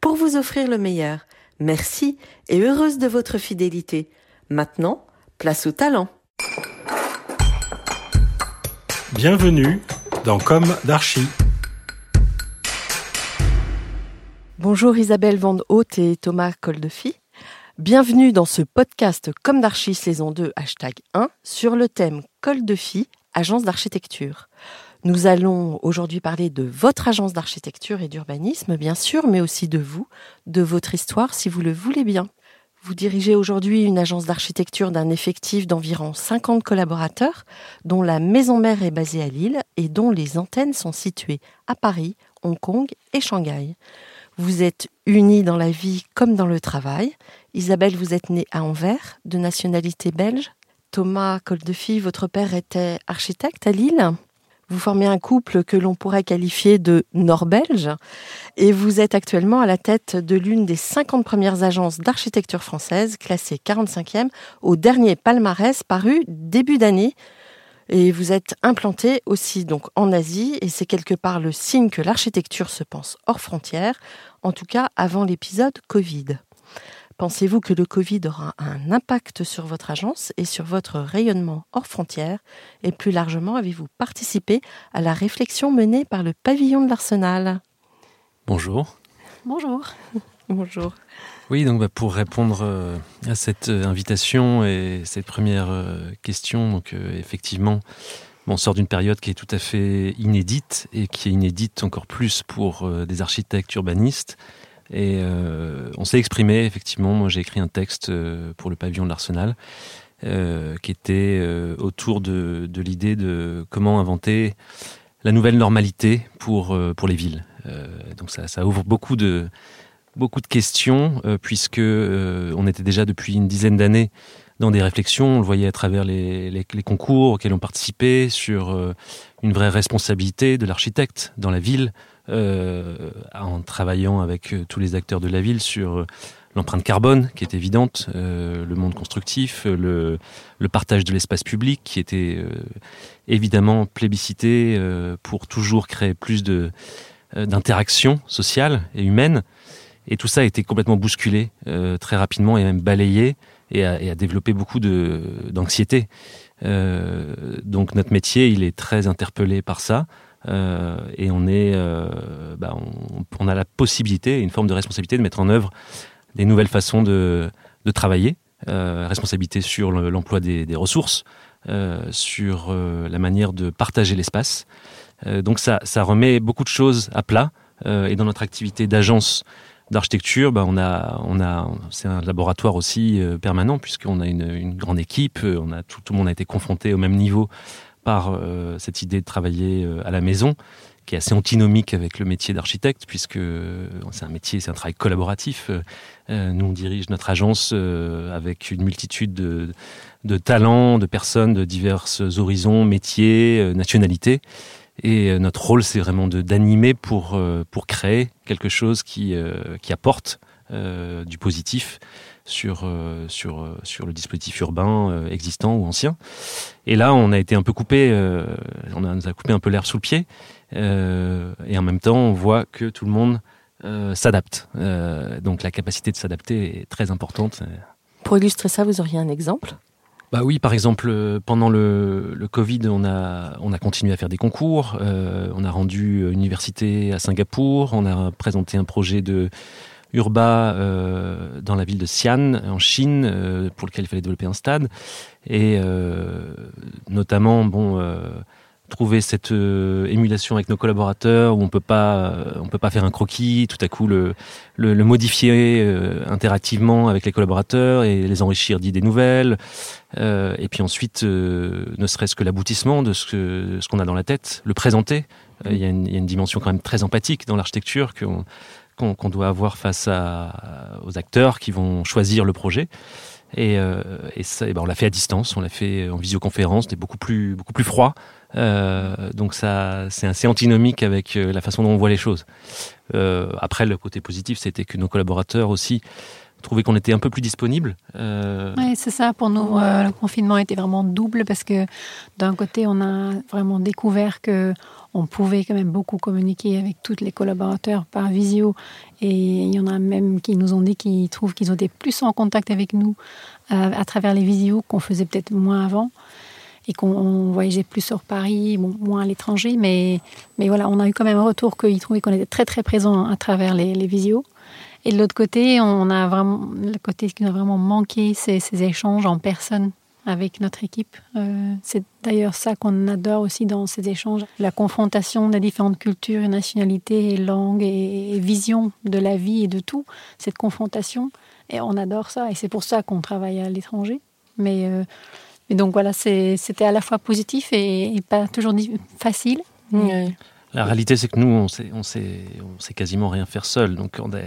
pour vous offrir le meilleur. Merci et heureuse de votre fidélité. Maintenant, place au talent. Bienvenue dans Comme d'Archie. Bonjour Isabelle Van Haute et Thomas Coldefi. Bienvenue dans ce podcast Comme d'Archie saison 2 hashtag 1 sur le thème Col de Fille, agence d'architecture. Nous allons aujourd'hui parler de votre agence d'architecture et d'urbanisme, bien sûr, mais aussi de vous, de votre histoire, si vous le voulez bien. Vous dirigez aujourd'hui une agence d'architecture d'un effectif d'environ 50 collaborateurs, dont la maison mère est basée à Lille et dont les antennes sont situées à Paris, Hong Kong et Shanghai. Vous êtes unis dans la vie comme dans le travail. Isabelle, vous êtes née à Anvers, de nationalité belge. Thomas Coldefi, votre père était architecte à Lille. Vous formez un couple que l'on pourrait qualifier de nord-belge et vous êtes actuellement à la tête de l'une des 50 premières agences d'architecture française classée 45e au dernier palmarès paru début d'année. Et vous êtes implanté aussi donc en Asie et c'est quelque part le signe que l'architecture se pense hors frontières, en tout cas avant l'épisode Covid. Pensez-vous que le Covid aura un impact sur votre agence et sur votre rayonnement hors frontières? Et plus largement, avez-vous participé à la réflexion menée par le pavillon de l'Arsenal? Bonjour. Bonjour. Bonjour. Oui, donc bah, pour répondre euh, à cette euh, invitation et cette première euh, question, donc effectivement, on sort d'une période qui est tout à fait inédite et qui est inédite encore plus pour des architectes urbanistes et euh, on s'est exprimé, effectivement. Moi, j'ai écrit un texte euh, pour le pavillon de l'Arsenal euh, qui était autour de, l'idée de comment inventer la nouvelle normalité pour, pour les villes. donc ça, ouvre beaucoup de, beaucoup de questions, puisque on était déjà depuis une dizaine d'années dans des réflexions, on le voyait à travers les concours auxquels on participait, sur une vraie responsabilité de l'architecte dans la ville, euh, en travaillant avec euh, tous les acteurs de la ville sur euh, l'empreinte carbone qui est évidente, le monde constructif, le, le partage de l'espace public qui était évidemment plébiscité pour toujours créer plus de d'interactions sociales et humaines. Et tout ça a été complètement bousculé très rapidement et même balayé et a, et a développé beaucoup d'anxiété. donc notre métier, il est très interpellé par ça. Euh, et euh, bah, on, a la possibilité, une forme de responsabilité de mettre en œuvre des nouvelles façons de, travailler, euh, responsabilité sur l'emploi des, ressources, sur la manière de partager l'espace. donc ça, remet beaucoup de choses à plat. et dans notre activité d'agence d'architecture, bah, c'est un laboratoire aussi permanent puisqu'on a une, grande équipe, tout, le monde a été confronté au même niveau euh, cette idée de travailler euh, à la maison, qui est assez antinomique avec le métier d'architecte, puisque euh, c'est un métier, c'est un travail collaboratif. nous, on dirige notre agence avec une multitude de, de, talents, de personnes de divers horizons, métiers, nationalités. Et notre rôle, c'est vraiment d'animer pour, pour créer quelque chose qui, qui apporte du positif sur, euh, sur, euh, sur le dispositif urbain euh, existant ou ancien. Et là, on a été un peu coupé, on a, nous a coupé un peu l'air sous le pied. et en même temps, on voit que tout le monde s'adapte. donc la capacité de s'adapter est très importante. Pour illustrer ça, vous auriez un exemple? Bah oui, par exemple, pendant le, le Covid, on a, on a continué à faire des concours. on a rendu université à Singapour. On a présenté un projet de Urba euh, dans la ville de Xi'an, en Chine, euh, pour lequel il fallait développer un stade. Et euh, notamment, bon, euh, trouver cette euh, émulation avec nos collaborateurs où on peut pas, euh, on peut pas faire un croquis, tout à coup le, le, le modifier interactivement avec les collaborateurs et les enrichir d'idées nouvelles. Et puis ensuite, ne serait-ce que l'aboutissement de ce que ce qu'on a dans la tête, le présenter. Il y, a une- y a une dimension quand même très empathique dans l'architecture qu'on qu'on doit avoir face aux acteurs qui vont choisir le projet. Et, euh, ça, ben, on l'a fait à distance, on l'a fait en visioconférence, c'était beaucoup plus beaucoup plus froid. Euh, donc ça, c'est assez antinomique avec euh, la façon dont on voit les choses. Après, le côté positif, c'était que nos collaborateurs aussi trouvaient qu'on était un peu plus disponible. Euh, Oui, c'est ça. Pour nous, euh, le confinement était vraiment double parce que d'un côté, on a vraiment découvert que on pouvait quand même beaucoup communiquer avec tous les collaborateurs par visio. Et il y en a même qui nous ont dit qu'ils trouvent qu'ils ont été plus en contact avec nous euh, à travers les visios qu'on faisait peut-être moins avant et qu'on voyageait plus sur Paris, moins à l'étranger. Mais, mais voilà, on a eu quand même un retour qu'ils trouvaient qu'on était très très présent à travers les, les visios. Et de l'autre côté, on a vraiment le côté qui nous a vraiment manqué, c'est ces échanges en personne avec notre équipe. Euh, c'est d'ailleurs ça qu'on adore aussi dans ces échanges, la confrontation des différentes cultures, et nationalités, langues et, et visions de la vie et de tout. Cette confrontation, et on adore ça. Et c'est pour ça qu'on travaille à l'étranger. Mais, euh, mais donc voilà, c'était à la fois positif et, et pas toujours facile. Ouais. La réalité, c'est que nous, on sait, on sait, on sait quasiment rien faire seul. Donc, on a,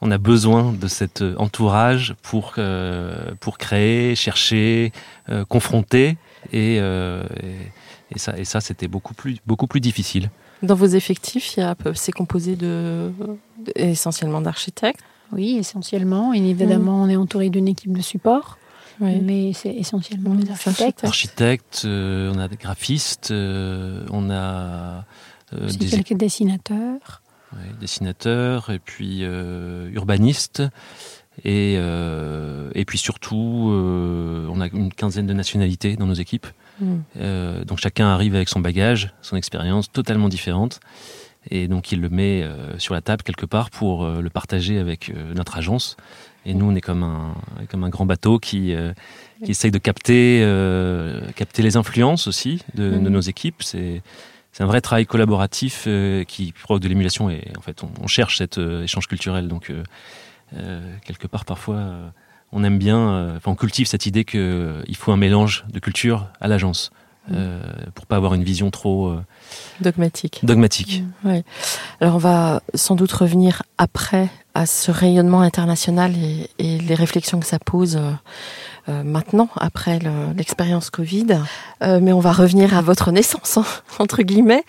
on a besoin de cet euh, entourage pour, euh, pour créer, chercher, euh, confronter. Et, euh, et, et ça, et ça c'était beaucoup plus, beaucoup plus difficile. Dans vos effectifs, c'est composé de, de- essentiellement d'architectes. Oui, essentiellement. Et évidemment, on est entouré d'une équipe de support. Oui. Mais c'est essentiellement des architectes. Architectes, euh, on a des graphistes, euh, on a des quelques dessinateurs. ouais, dessinateurs, et puis euh, urbanistes. Et, euh, et puis surtout, euh, on a une quinzaine de nationalités dans nos équipes. Mm. Euh, donc chacun arrive avec son bagage, son expérience totalement différente. Et donc il le met euh, sur la table quelque part pour euh, le partager avec euh, notre agence. Et nous, on est comme un, comme un grand bateau qui, euh, qui essaye de capter, euh, capter les influences aussi de, de Mhm. nos équipes. C'est c'est un vrai travail collaboratif euh, qui provoque de l'émulation et en fait on, on cherche cet euh, échange culturel. Donc euh, quelque part parfois on aime bien, enfin on cultive cette idée que il faut un mélange de culture à l'agence euh, pour pas avoir une vision trop Dogmatique. dogmatique. Ouais. Alors on va sans doute revenir après à ce rayonnement international et, et les réflexions que ça pose euh, maintenant, après le- l'expérience Covid. Euh, mais on va revenir à votre naissance, hein, entre guillemets.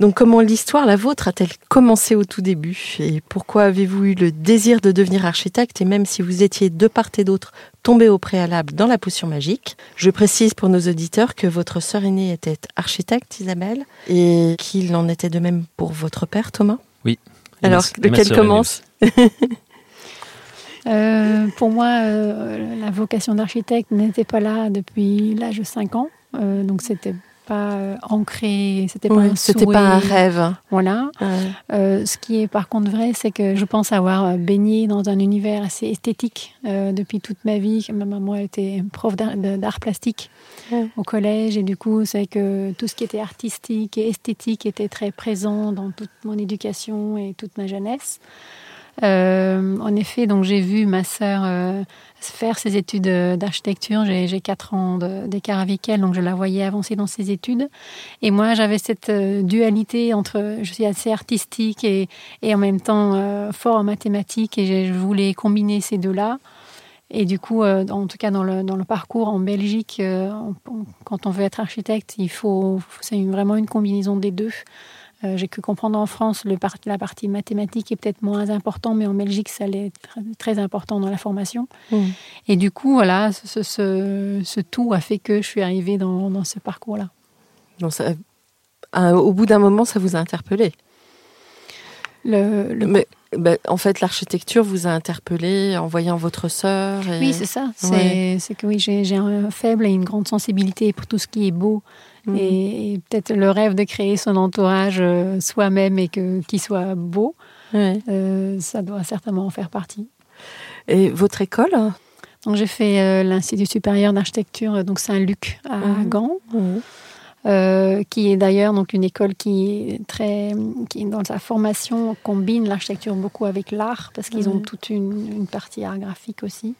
Donc comment l'histoire, la vôtre, a-t-elle commencé au tout début? Et pourquoi avez-vous eu le désir de devenir architecte? Et même si vous étiez de part et d'autre tombé au préalable dans la potion magique, je précise pour nos auditeurs que votre sœur aînée était architecte, Isabelle, et qu'il en était de même pour votre père, Thomas. Et Alors, lequel commence? Euh, pour moi, euh, la vocation d'architecte n'était pas là depuis l'âge de 5 ans. Euh, donc, c'était pas euh, ancré, c'était pas Ouais, un C'était pas un rêve. Voilà. Ouais. Ce qui est par contre vrai, c'est que je pense avoir baigné dans un univers assez esthétique depuis toute ma vie. Ma maman était prof d'art plastique Ouais. au collège et du coup, c'est que tout ce qui était artistique et esthétique était très présent dans toute mon éducation et toute ma jeunesse. Euh, en effet, donc j'ai vu ma sœur euh, faire ses études euh, d'architecture. J'ai quatre ans d'écart avec elle, donc je la voyais avancer dans ses études. Et moi, j'avais cette dualité entre je suis assez artistique et, et en même temps fort en mathématiques et je, voulais combiner ces deux-là. Et du coup, en tout cas dans le, dans le parcours en Belgique, quand on veut être architecte, il faut, c'est vraiment une combinaison des deux. Euh, J'ai pu comprendre en France le la partie mathématique est peut-être moins important, mais en Belgique, ça l'est tr- très important dans la formation. Mm. Et du coup, voilà, ce, ce- ce tout a fait que je suis arrivée dans, dans ce parcours-là. Au bout d'un moment, ça vous a interpellé. Le, le- Mais Ben, en fait, l'architecture vous a interpellé en voyant votre sœur. et- Oui, c'est ça. C'est Ouais. c'est que oui, j'ai un faible et une grande sensibilité pour tout ce qui est beau. Mhm. Et, et peut-être le rêve de créer son entourage euh, soi-même et que qu'il soit beau, Ouais. euh, ça doit certainement en faire partie. Et votre école? Donc j'ai fait euh, l'Institut supérieur d'architecture, donc Saint-Luc à Mhm. Gand, euh, qui est d'ailleurs donc une école qui est très, qui dans sa formation combine l'architecture beaucoup avec l'art parce qu'ils ont Mhm. toute une, une partie art graphique aussi.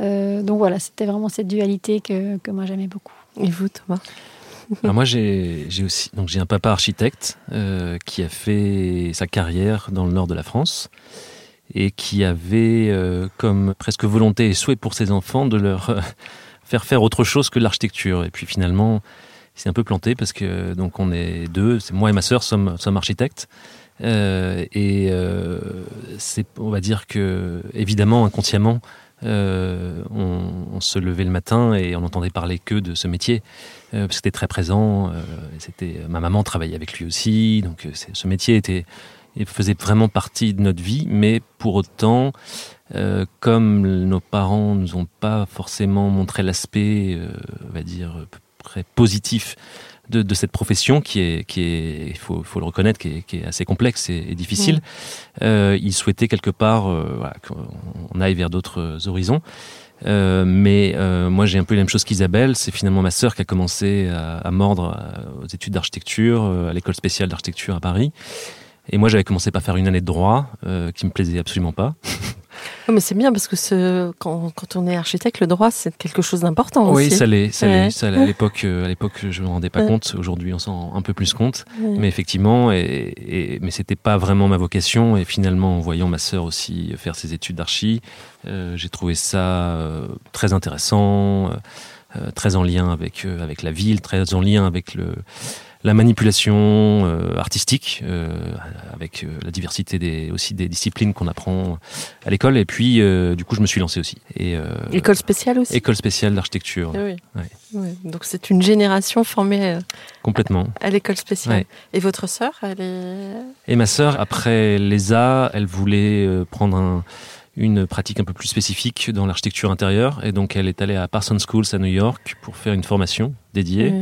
Euh, donc voilà, c'était vraiment cette dualité que, que moi j'aimais beaucoup. Et vous, Thomas? Alors moi, j'ai aussi donc j'ai un papa architecte euh, qui a fait sa carrière dans le nord de la France et qui avait euh, comme presque volonté et souhait pour ses enfants de leur euh, faire faire autre chose que l'architecture. Et puis finalement, il s'est un peu planté parce que donc on est deux, c'est moi et ma sœur sommes sommes architectes. Euh, et euh, c'est, on va dire que évidemment inconsciemment, euh, on, se levait le matin et on entendait parler que de ce métier euh, c'était très présent. euh, c'était ma maman travaillait avec lui aussi, donc euh, ce métier était il faisait vraiment partie de notre vie, mais pour autant, euh, comme nos parents nous ont pas forcément montré l'aspect, euh, on va dire, près positif de, de cette profession qui est, qui est, il faut, faut le reconnaître, qui est, qui est assez complexe et, et difficile. Euh, ils souhaitaient quelque part euh, voilà, qu'on aille vers d'autres horizons. Euh, mais moi j'ai un peu la même chose qu'Isabelle, c'est finalement ma sœur qui a commencé à, à mordre aux études d'architecture, à l'école spéciale d'architecture à Paris. Et moi j'avais commencé par faire une année de droit qui me plaisait absolument pas. Mais c'est bien parce que ce, quand, quand on est architecte, le droit, c'est quelque chose d'important Oui, aussi. ça l'est, ça Ouais. À l'époque, euh, à l'époque, je me rendais pas Ouais. compte. Aujourd'hui, on s'en rend un peu plus compte. Ouais. Mais effectivement, et, et- mais c'était pas vraiment ma vocation. Et finalement, en voyant ma sœur aussi faire ses études d'archi, euh, j'ai trouvé ça euh, très intéressant, euh, très en lien avec avec la ville, très en lien avec le la manipulation euh, artistique, euh, avec euh, la diversité des, aussi des disciplines qu'on apprend à l'école. Et puis, euh, du coup, je me suis lancé aussi. Et, euh, École spéciale aussi. école spéciale d'architecture, Ah Oui. Ouais. Ouais. Donc c'est une génération formée complètement. à l'école spéciale. Ouais. Et votre sœur, elle est. Et ma sœur, après l'ESA, elle voulait euh, prendre un- une pratique un peu plus spécifique dans l'architecture intérieure. Et donc, elle est allée à Parsons Schools à New York pour faire une formation dédiée.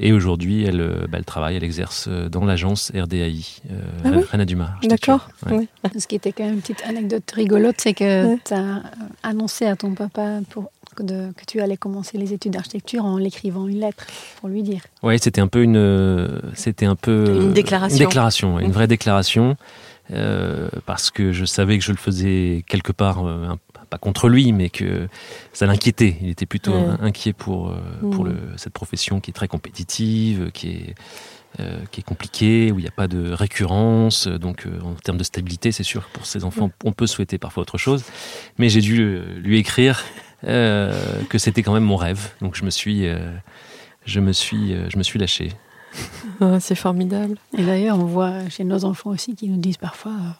Et aujourd'hui, elle, euh, bah, elle travaille, elle exerce euh, dans l'agence RDAI, euh, Ah oui Rana Dumas. D'accord. Ouais. Ce qui était quand même une petite anecdote rigolote, c'est que Ouais. tu as annoncé à ton papa pour, que, de- que tu allais commencer les études d'architecture en l'écrivant une lettre pour lui dire. Ouais, c'était un peu une, euh, c'était un peu Une euh, déclaration. une déclaration, une Mhm. vraie déclaration, euh, parce que je savais que je le faisais quelque part, euh, pas contre lui, mais que ça l'inquiétait. Il était plutôt Ouais. inquiet pour euh, pour le, cette profession qui est très compétitive, qui est euh, qui est compliquée, où il n'y a pas de récurrence. Donc, en termes de stabilité, c'est sûr que pour ces enfants, on peut souhaiter parfois autre chose. Mais j'ai dû lui écrire que c'était quand même mon rêve. Donc, je me suis, je me suis, je me suis lâché. Ah, c'est formidable. Et d'ailleurs, on voit chez nos enfants aussi qui nous disent parfois euh,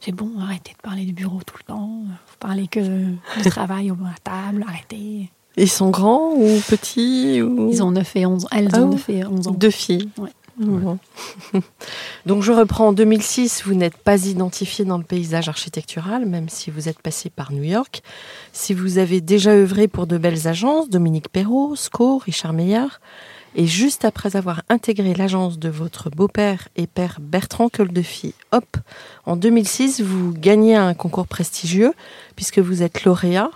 c'est bon, arrêtez de parler du bureau tout le temps, vous parlez que du travail au- à table, arrêtez. Ils sont grands ou petits ou... Ils ont 9 et 11 Elles Ah ont ouais 9 et 11 ans. Deux filles. Ouais. Donc je reprends en 2006, vous n'êtes pas identifié dans le paysage architectural, même si vous êtes passé par New York. Si vous avez déjà œuvré pour de belles agences, Dominique Perrault, SCO, Richard Meyer, et juste après avoir intégré l'agence de votre beau-père et père Bertrand Coldefi, hop, en 2006, vous gagnez un concours prestigieux puisque vous êtes lauréat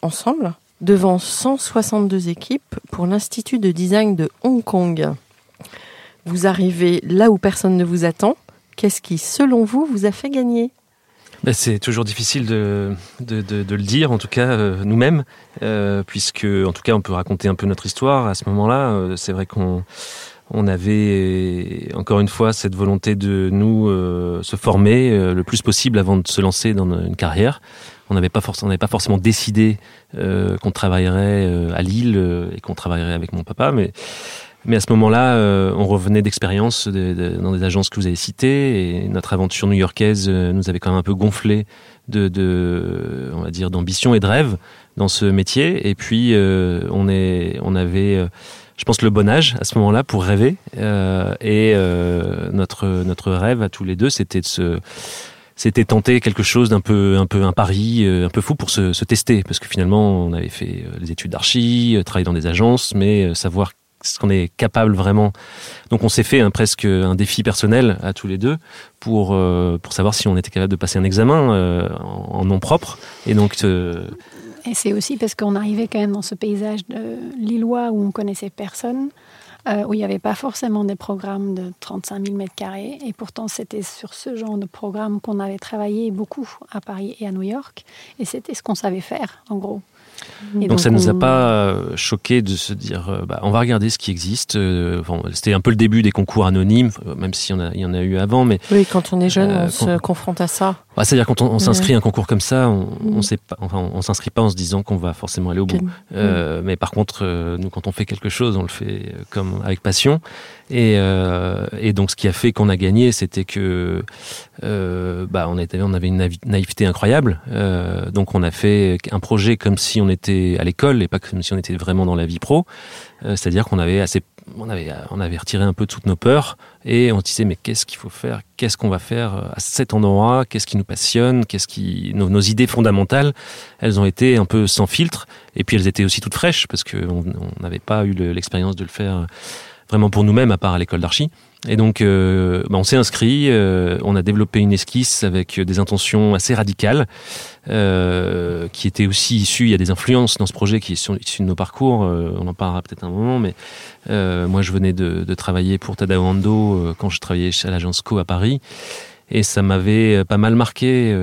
ensemble devant 162 équipes pour l'Institut de design de Hong Kong. Vous arrivez là où personne ne vous attend. Qu'est-ce qui, selon vous, vous a fait gagner? Ben, c'est toujours difficile de, de, de- de le dire, en tout cas euh, nous-mêmes, euh, puisque en tout cas on peut raconter un peu notre histoire. À ce moment-là, euh, c'est vrai qu'on on avait encore une fois cette volonté de nous euh, se former euh, le plus possible avant de se lancer dans une carrière. On n'avait pas, forc- pas forcément décidé qu'on travaillerait à Lille et qu'on travaillerait avec mon papa, mais mais à ce moment-là, euh, on revenait d'expériences de- de- dans des agences que vous avez citées, et notre aventure new-yorkaise euh, nous avait quand même un peu gonflé de, on va dire, d'ambition et de rêve dans ce métier. Et puis, euh, on est, on avait, je pense, le bon âge à ce moment-là pour rêver. Et notre notre rêve à tous les deux, c'était de se c'était tenter quelque chose d'un peu, un peu un pari, un peu fou pour se, se, tester, parce que finalement, on avait fait les études d'archi, travaillé dans des agences, mais savoir ce qu'on est capable vraiment. Donc on s'est fait un, presque un défi personnel à tous les deux pour, euh, pour savoir si on était capable de passer un examen euh, en, nom propre. Et donc. Euh, et c'est aussi parce qu'on arrivait quand même dans ce paysage de Lillois où on connaissait personne. où il n'y avait pas forcément des programmes de 35 000 mètres carrés. Et pourtant, c'était sur ce genre de programme qu'on avait travaillé beaucoup à Paris et à New York. Et c'était ce qu'on savait faire, en gros donc, ça ne nous a pas euh, choqué de se dire, euh, bah, on va regarder ce qui existe. Euh, c'était un peu le début des concours anonymes, même s'il y, y, en a eu avant. Mais, oui, quand on est jeune, on se confronte à ça. Bah, C'est-à-dire quand on, s'inscrit à un concours comme ça, on, on mm. enfin, on s'inscrit pas en se disant qu'on va forcément aller au bout. Mm. Mais par contre, nous, quand on fait quelque chose, on le fait comme avec passion. Et, et donc, ce qui a fait qu'on a gagné, c'était que bah, on, était, on avait une naïveté incroyable. donc, on a fait un projet comme si on était à l'école et pas comme si on était vraiment dans la vie pro. Euh, c'est-à-dire qu'on avait assez, on avait, on avait retiré un peu toutes nos peurs et on se disait mais qu'est-ce qu'il faut faire, qu'est-ce qu'on va faire à cet endroit, qu'est-ce qui nous passionne, qu'est-ce qui, nos, idées fondamentales, elles ont été un peu sans filtre et puis elles étaient aussi toutes fraîches parce qu'on n'avait pas eu l'expérience de le faire vraiment pour nous-mêmes à part à l'école d'archi. Et donc, euh, bah, on s'est inscrit, euh, on a développé une esquisse avec des intentions assez radicales, euh, qui étaient aussi issues, il y a des influences dans ce projet qui sont issues de nos parcours, on en parlera peut-être un moment, mais moi je venais de, de travailler pour Tadao Ando quand je travaillais à l'agence Co à Paris, et ça m'avait pas mal marqué,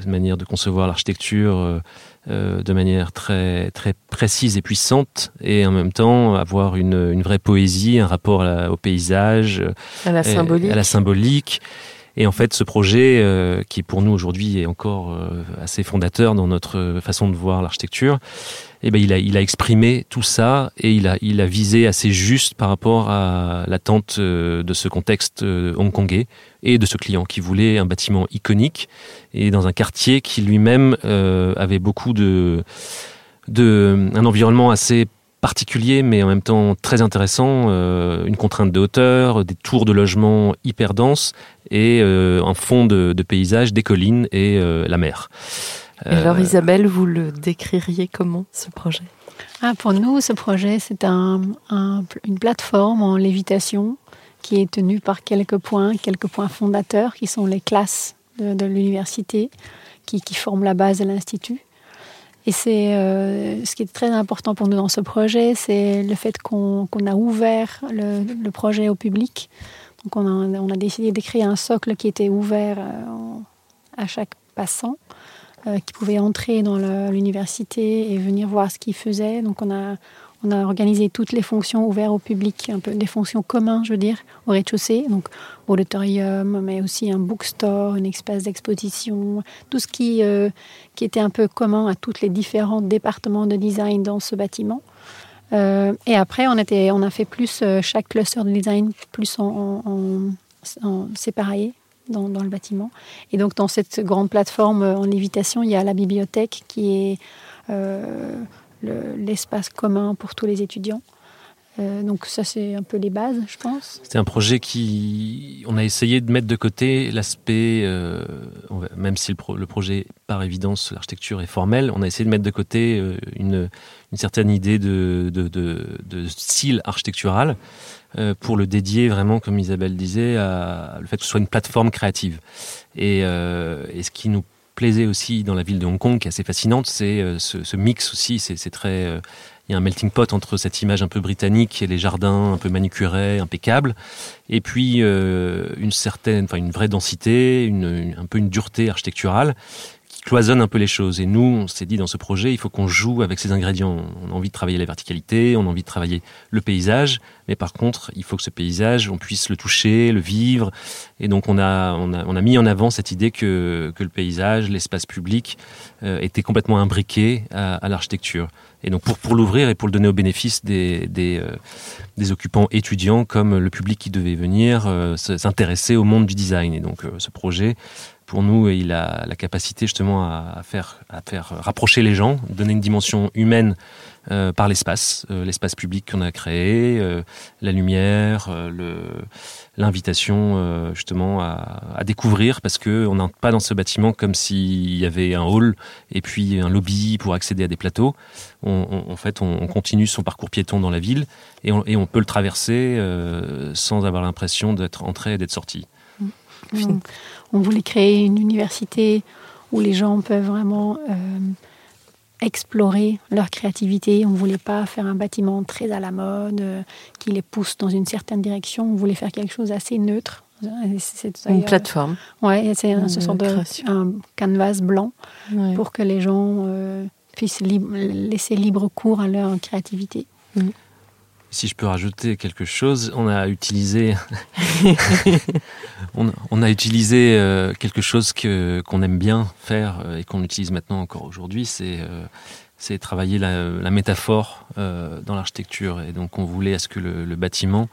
cette manière de concevoir l'architecture euh, de manière très très précise et puissante, et en même temps avoir une, une vraie poésie, un rapport au paysage, à la symbolique. À la symbolique. Et en fait, ce projet, euh, qui pour nous aujourd'hui est encore euh, assez fondateur dans notre façon de voir l'architecture, eh ben, il, a, exprimé tout ça et il a, visé assez juste par rapport à l'attente euh, de ce contexte hongkongais et de ce client qui voulait un bâtiment iconique et dans un quartier qui lui-même avait beaucoup de, de environnement assez particulier, mais en même temps très intéressant. Euh, une contrainte de hauteur, des tours de logement hyper denses et euh, un fond de, paysage, des collines et euh, la mer. alors Isabelle, vous le décririez comment ce projet? Ah, Pour nous, ce projet, c'est un, une plateforme en lévitation qui est tenue par quelques points, quelques points fondateurs qui sont les classes de, l'université qui, qui forment la base de l'Institut. Et c'est euh, ce qui est très important pour nous dans ce projet, c'est le fait qu'on a ouvert le, projet au public. Donc on a, décidé d'écrire un socle qui était ouvert euh, à chaque passant, euh, qui pouvait entrer dans l'université et venir voir ce qu'il faisait. Donc on a, on a organisé toutes les fonctions ouvertes au public, un peu des fonctions communes, je veux dire, au rez-de-chaussée, donc auditorium, mais aussi un bookstore, une espace d'exposition, tout ce qui, euh, qui était un peu commun à tous les différents départements de design dans ce bâtiment. Euh, et après, on, a fait plus euh, chaque cluster de design plus en, séparé dans, dans, le bâtiment. Et donc, dans cette grande plateforme en lévitation, il y a la bibliothèque qui est l'espace commun pour tous les étudiants. Euh, donc ça, c'est un peu les bases, je pense. C'était un projet qui... On a essayé de mettre de côté l'aspect, euh, même si le, projet, par évidence, l'architecture est formelle, on a essayé de mettre de côté euh, une, certaine idée de, style architectural pour le dédier vraiment, comme Isabelle disait, à le fait que ce soit une plateforme créative. Et, et ce qui nous plaisait aussi dans la ville de Hong Kong, qui est assez fascinante, c'est euh, ce, mix aussi. C'est très. Euh, il y a un melting pot entre cette image un peu britannique et les jardins un peu manucurés, impeccables, et puis euh, une certaine, enfin une vraie densité, une, un peu une dureté architecturale cloisonne un peu les choses. Et nous, on s'est dit dans ce projet, il faut qu'on joue avec ces ingrédients. On a envie de travailler la verticalité, on a envie de travailler le paysage, mais par contre, il faut que ce paysage, on puisse le toucher, le vivre. Et donc, on a, on a, on a mis en avant cette idée que, que le paysage, l'espace public, euh, était complètement imbriqué à, l'architecture. Et donc, pour, pour l'ouvrir et pour le donner au bénéfice des, des, euh, occupants étudiants comme le public qui devait venir euh, s'intéresser au monde du design. Et donc, ce projet pour nous, il a la capacité justement à faire, à faire rapprocher les gens, donner une dimension humaine euh, par l'espace, euh, l'espace public qu'on a créé, euh, la lumière, l'invitation justement à, à, découvrir, parce que on n'entre pas dans ce bâtiment comme s'il y avait un hall et puis un lobby pour accéder à des plateaux. On, on, en fait, on, on, continue son parcours piéton dans la ville et on, et on peut le traverser sans avoir l'impression d'être entré et d'être sorti. Mmh on voulait créer une université où les gens peuvent vraiment euh, explorer leur créativité. On ne voulait pas faire un bâtiment très à la mode, euh, qui les pousse dans une certaine direction. On voulait faire quelque chose assez neutre. une plateforme. Oui, c'est un, ce de un canvas blanc pour que les gens euh, puissent laisser libre cours à leur créativité. Mm. Si je peux rajouter quelque chose, on a utilisé, on, a utilisé euh, quelque chose que qu'on aime bien faire euh, et qu'on utilise maintenant encore aujourd'hui, c'est euh, c'est travailler la, la métaphore dans l'architecture. Et donc on voulait à ce que le, le bâtiment,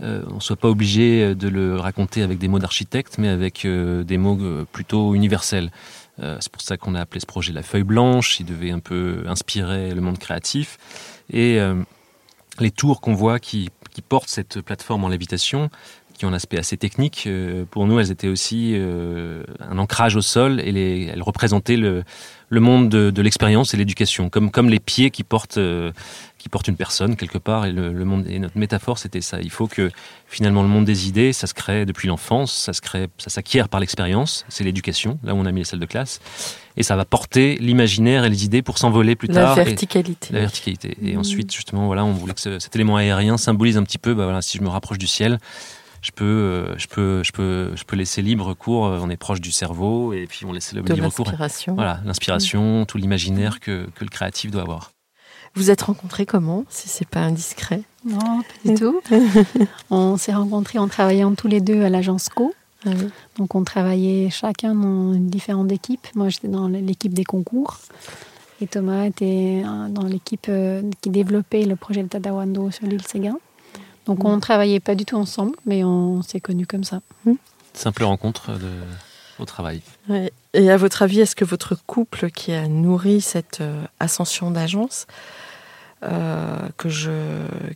on soit pas obligé de le raconter avec des mots d'architecte, mais avec des mots plutôt universels. c'est pour ça qu'on a appelé ce projet la feuille blanche. Il devait un peu inspirer le monde créatif. Et les tours qu'on voit qui, portent cette plateforme en lévitation, qui ont un aspect assez technique, euh, pour nous, elles étaient aussi euh, un ancrage au sol et les, elles représentaient le, le monde de, de l'expérience et l'éducation, comme, comme les pieds qui portent, euh, qui portent une personne quelque part. Et, le, le monde, et notre métaphore, c'était ça. Il faut que finalement le monde des idées, ça se crée depuis l'enfance, ça se crée, ça s'acquiert par l'expérience. C'est l'éducation, là où on a mis les salles de classe, et ça va porter l'imaginaire et les idées pour s'envoler plus tard. La verticalité. la verticalité. Et mmh. ensuite, justement, voilà, on voulait que cet élément aérien symbolise un petit peu, bah voilà, si je me rapproche du ciel, je peux, euh, je peux, je peux, je peux laisser libre cours. Euh, on est proche du cerveau et puis on laisse le libre cours. Voilà, l'inspiration, mmh. tout l'imaginaire que, que le créatif doit avoir. Vous êtes rencontrés comment, si c'est pas indiscret? Non, pas du tout. on s'est rencontrés en travaillant tous les deux à l'agence Co. Ah Donc on travaillait chacun dans différentes équipes. Moi j'étais dans l'équipe des concours et Thomas était euh, dans l'équipe qui développait le projet de Tadawando sur l'île Séguin. Donc mm. on ne travaillait pas du tout ensemble, mais on s'est connus comme ça. Mm. Simple rencontre de... au travail. Et à votre avis, est-ce que votre couple qui a nourri cette euh, ascension d'agence, euh, que je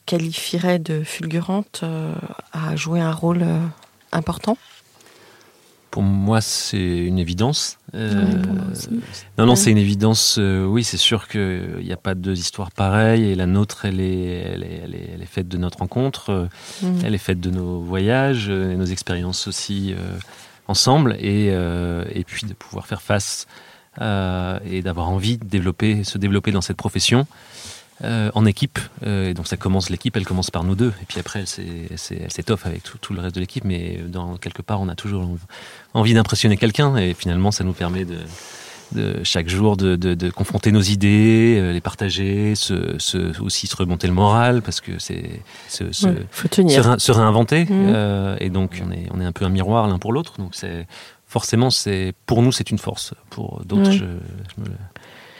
qualifierais de fulgurante, euh, a joué un rôle important? Pour moi, c'est une évidence. Euh, non, non, c'est une évidence. Euh, oui, c'est sûr qu'il n'y a pas deux histoires pareilles. Et la nôtre, elle est, elle est, elle est, elle est faite de notre rencontre. Euh, mm. Elle est faite de nos voyages et nos expériences aussi ensemble. Et, et puis de pouvoir faire face et d'avoir envie de développer, se développer dans cette profession. Euh, en équipe. Euh, et donc ça commence, l'équipe, elle commence par nous deux. Et puis après, elle s'étoffe avec tout, tout, le reste de l'équipe. Mais dans quelque part, on a toujours envie d'impressionner quelqu'un. Et finalement, ça nous permet de, de chaque jour de, de, de, confronter nos idées, euh, les partager, se, se, aussi se remonter le moral parce que c'est se, se, se, réinventer. Mmh. Euh, et donc on est, on est un peu un miroir l'un pour l'autre. Donc c'est forcément c'est pour nous c'est une force. Pour d'autres, ouais. je, je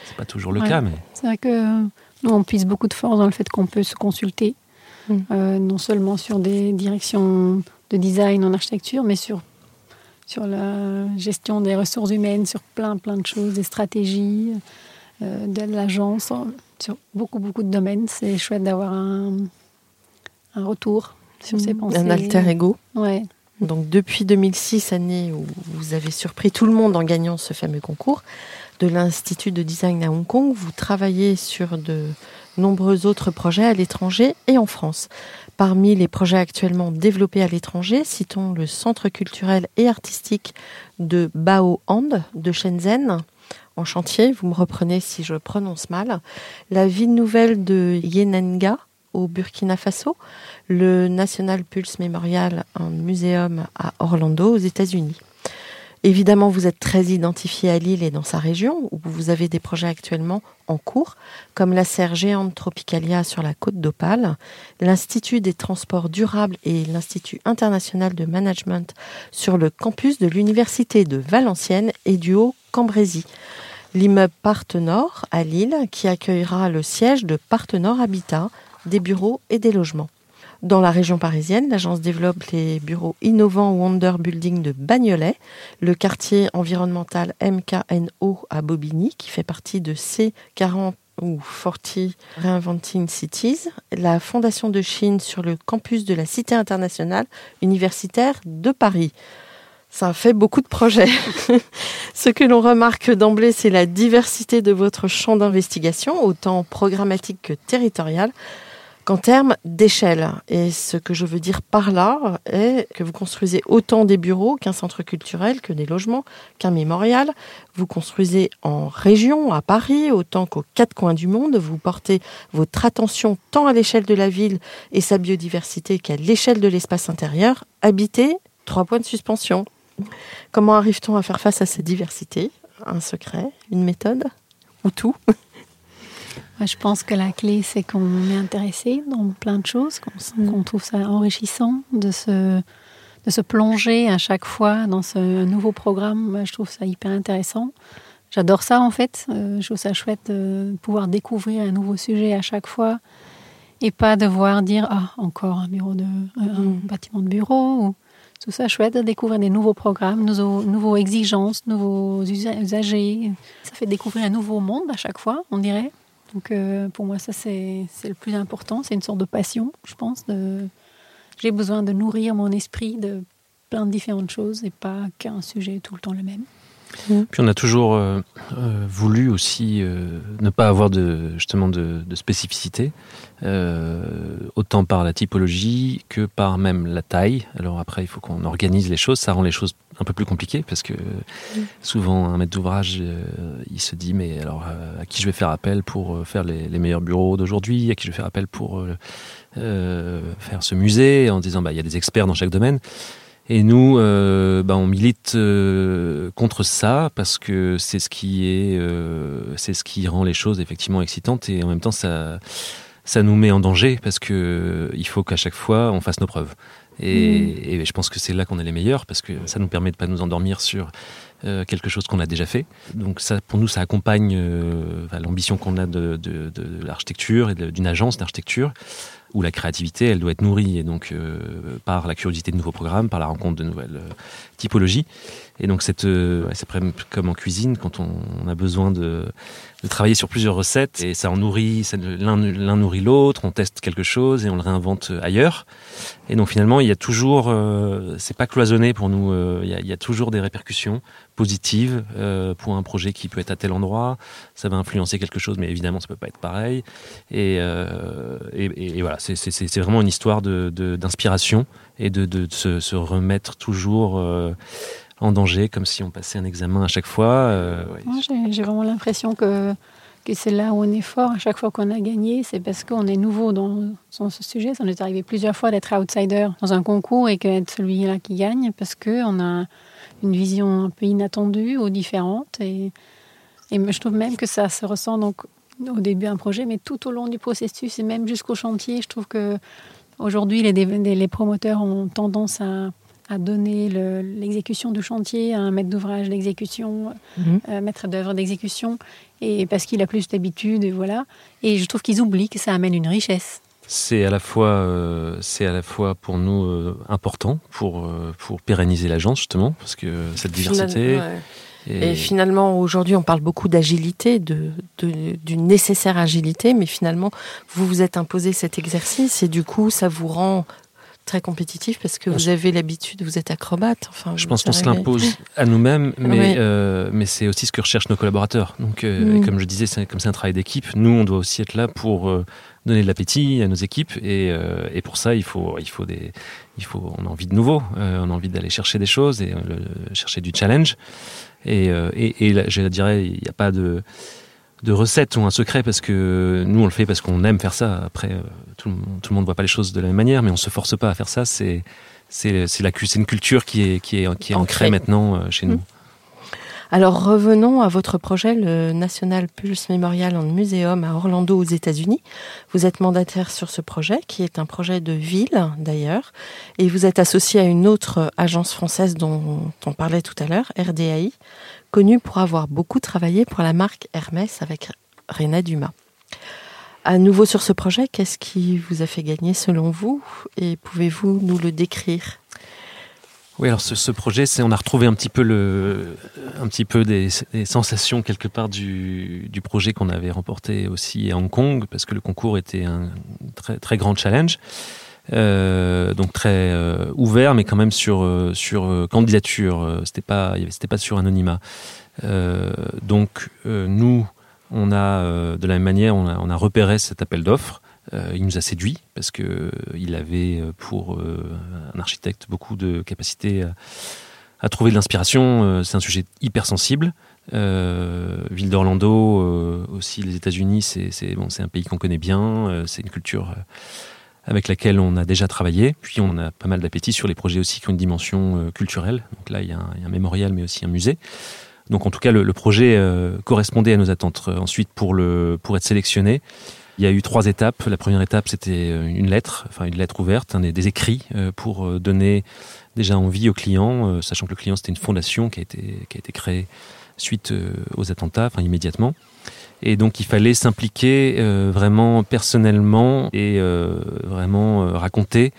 c'est pas toujours le ouais. cas. Mais c'est vrai que nous, on puise beaucoup de force dans le fait qu'on peut se consulter, mm. euh, non seulement sur des directions de design en architecture, mais sur, sur la gestion des ressources humaines, sur plein, plein de choses, des stratégies euh, de l'agence, sur beaucoup, beaucoup de domaines. C'est chouette d'avoir un, un retour sur ces mm. pensées. Un alter ego. Ouais. Donc depuis 2006, année où vous avez surpris tout le monde en gagnant ce fameux concours, de l'Institut de design à Hong Kong, vous travaillez sur de nombreux autres projets à l'étranger et en France. Parmi les projets actuellement développés à l'étranger, citons le Centre culturel et artistique de Bao Hand de Shenzhen, en chantier, vous me reprenez si je prononce mal, la ville nouvelle de Yenenga au Burkina Faso, le National Pulse Memorial, un muséum à Orlando aux États-Unis. Évidemment, vous êtes très identifié à Lille et dans sa région, où vous avez des projets actuellement en cours, comme la serre géante Tropicalia sur la côte d'Opale, l'Institut des transports durables et l'Institut international de management sur le campus de l'Université de Valenciennes et du Haut-Cambrésis. L'immeuble Partenor à Lille, qui accueillera le siège de Partenor Habitat, des bureaux et des logements. Dans la région parisienne, l'agence développe les bureaux innovants Wonder Building de Bagnolet, le quartier environnemental MKNO à Bobigny, qui fait partie de C40 ou 40 Reinventing Cities, la Fondation de Chine sur le campus de la Cité internationale universitaire de Paris. Ça fait beaucoup de projets. Ce que l'on remarque d'emblée, c'est la diversité de votre champ d'investigation, autant programmatique que territorial, qu'en termes d'échelle. Et ce que je veux dire par là est que vous construisez autant des bureaux qu'un centre culturel, que des logements, qu'un mémorial. Vous construisez en région, à Paris, autant qu'aux quatre coins du monde. Vous portez votre attention tant à l'échelle de la ville et sa biodiversité qu'à l'échelle de l'espace intérieur. Habiter, trois points de suspension. Comment arrive-t-on à faire face à cette diversité? Un secret? Une méthode? Ou tout? Je pense que la clé, c'est qu'on est intéressé dans plein de choses, qu'on mm. trouve ça enrichissant de se, de se plonger à chaque fois dans ce nouveau programme. je trouve ça hyper intéressant. J'adore ça en fait. Euh, je trouve ça chouette de pouvoir découvrir un nouveau sujet à chaque fois et pas devoir dire ah encore un bureau de un mm. bâtiment de bureau. Ou, tout ça chouette de découvrir des nouveaux programmes, nouveaux, nouveaux exigences, nouveaux usagers. Ça fait découvrir un nouveau monde à chaque fois, on dirait. Donc euh, pour moi, ça c'est le plus important. C'est une sorte de passion, je pense. J'ai besoin de nourrir mon esprit de plein de différentes choses et pas qu'un sujet tout le temps le même. Mmh. Puis on a toujours euh, euh, voulu aussi ne pas avoir de, justement de, de spécificité, autant par la typologie que par même la taille. Alors après, il faut qu'on organise les choses, ça rend les choses un peu plus compliqué parce que souvent un maître d'ouvrage euh, il se dit mais alors euh, à qui je vais faire appel pour euh, faire les, meilleurs bureaux d'aujourd'hui? À qui je vais faire appel pour faire ce musée? En disant bah il y a des experts dans chaque domaine et nous bah, on milite contre ça parce que c'est ce qui est c'est ce qui rend les choses effectivement excitantes et en même temps ça ça nous met en danger parce que il faut qu'à chaque fois on fasse nos preuves Mm. Et, je pense que c'est là qu'on est les meilleurs parce que ça nous permet de pas nous endormir sur euh, quelque chose qu'on a déjà fait. Donc ça, pour nous, ça accompagne euh, l'ambition qu'on a de, de, de l'architecture et d'une agence d'architecture où la créativité, elle doit être nourrie et donc euh, par la curiosité de nouveaux programmes, par la rencontre de nouvelles typologies. Et donc cette, c'est comme en cuisine quand on, on a besoin de de travailler sur plusieurs recettes et ça en nourrit, l'un nourrit l'autre, on teste quelque chose et on le réinvente ailleurs. Et donc finalement, il y a toujours, euh, c'est pas cloisonné pour nous, euh, il, y a, toujours des répercussions positives euh, pour un projet qui peut être à tel endroit, ça va influencer quelque chose, mais évidemment ça peut pas être pareil. Et, et, voilà, c'est vraiment une histoire d'inspiration de, et de, de se, se, remettre toujours en danger, comme si on passait un examen à chaque fois. Euh, j'ai vraiment l'impression que, que c'est là où on est fort. À chaque fois qu'on a gagné, c'est parce qu'on est nouveau dans, ce sujet. Ça nous est arrivé plusieurs fois d'être outsider dans un concours et qu'être celui-là qui gagne parce qu'on a une vision un peu inattendue ou différente. Et, et je trouve même que ça se ressent donc au début d'un projet, mais tout au long du processus et même jusqu'au chantier. Je trouve que aujourd'hui, les promoteurs ont tendance à à donner l'exécution du chantier à un maître d'ouvrage d'exécution, mhm. euh, maître d'œuvre d'exécution, et parce qu'il a plus d'habitude, et voilà. Et je trouve qu'ils oublient que ça amène une richesse. C'est à la fois, euh, c'est à la fois pour nous euh, important pour pour pérenniser l'agence justement parce que cette diversité. Et... finalement, aujourd'hui, on parle beaucoup d'agilité, de, d'une nécessaire agilité, mais finalement, vous vous êtes imposé cet exercice et du coup, ça vous rend très compétitif parce que vous avez l'habitude, vous êtes acrobate. Enfin, je pense qu'on se l'impose à nous-mêmes, mais, euh, mais c'est aussi ce que recherchent nos collaborateurs. Donc, euh, mm. comme je disais, c'est, comme c'est un travail d'équipe, nous, on doit aussi être là pour euh, donner de l'appétit à nos équipes. Et, et, pour ça, il faut, il faut des, il faut, on a envie de nouveau, on a envie d'aller chercher des choses et chercher du challenge. Et, et, et je dirais, il n'y a pas de de recettes ou un secret parce que nous on le fait parce qu'on aime faire ça. Après, euh, tout, le monde voit pas les choses de la même manière, mais on se force pas à faire ça. C'est c'est une culture qui est qui est qui est ancrée maintenant euh, chez nous. Mmh. Alors revenons à votre projet, le National Pulse Memorial and Museum à Orlando aux États-Unis. Vous êtes mandataire sur ce projet, qui est un projet de ville d'ailleurs, et vous êtes associé à une autre agence française dont on parlait tout à l'heure, RDAI, connue pour avoir beaucoup travaillé pour la marque Hermès avec René Dumas. À nouveau sur ce projet, qu'est-ce qui vous a fait gagner selon vous Et pouvez-vous nous le décrire? Oui, alors ce, projet, c'est on a retrouvé un petit peu le, un petit peu des, des sensations quelque part du, du projet qu'on avait remporté aussi à Hong Kong, parce que le concours était un très très grand challenge, euh, donc très euh, ouvert, mais quand même sur euh, candidature. C'était pas c'était pas sur anonymat. Donc nous, on a de la même manière, on a, repéré cet appel d'offres. Il nous a séduit parce que il avait pour un architecte beaucoup de capacité à, trouver de l'inspiration. C'est un sujet hyper sensible. Ville d'Orlando, aussi les États-Unis, c'est bon, un pays qu'on connaît bien. c'est une culture avec laquelle on a déjà travaillé. Puis on a pas mal d'appétit sur les projets aussi qui ont une dimension euh, culturelle. Donc là, il y, a un, mémorial, mais aussi un musée. Donc en tout cas, le, projet euh, correspondait à nos attentes. Euh, Ensuite, pour, le, pour être sélectionné, il y a eu trois étapes. La première étape, c'était une lettre, enfin une lettre ouverte, un des, écrits pour donner déjà envie au client, sachant que le client c'était une fondation qui a été créée suite euh, aux attentats, enfin immédiatement. Et donc il fallait s'impliquer euh, vraiment personnellement et euh, vraiment euh, raconter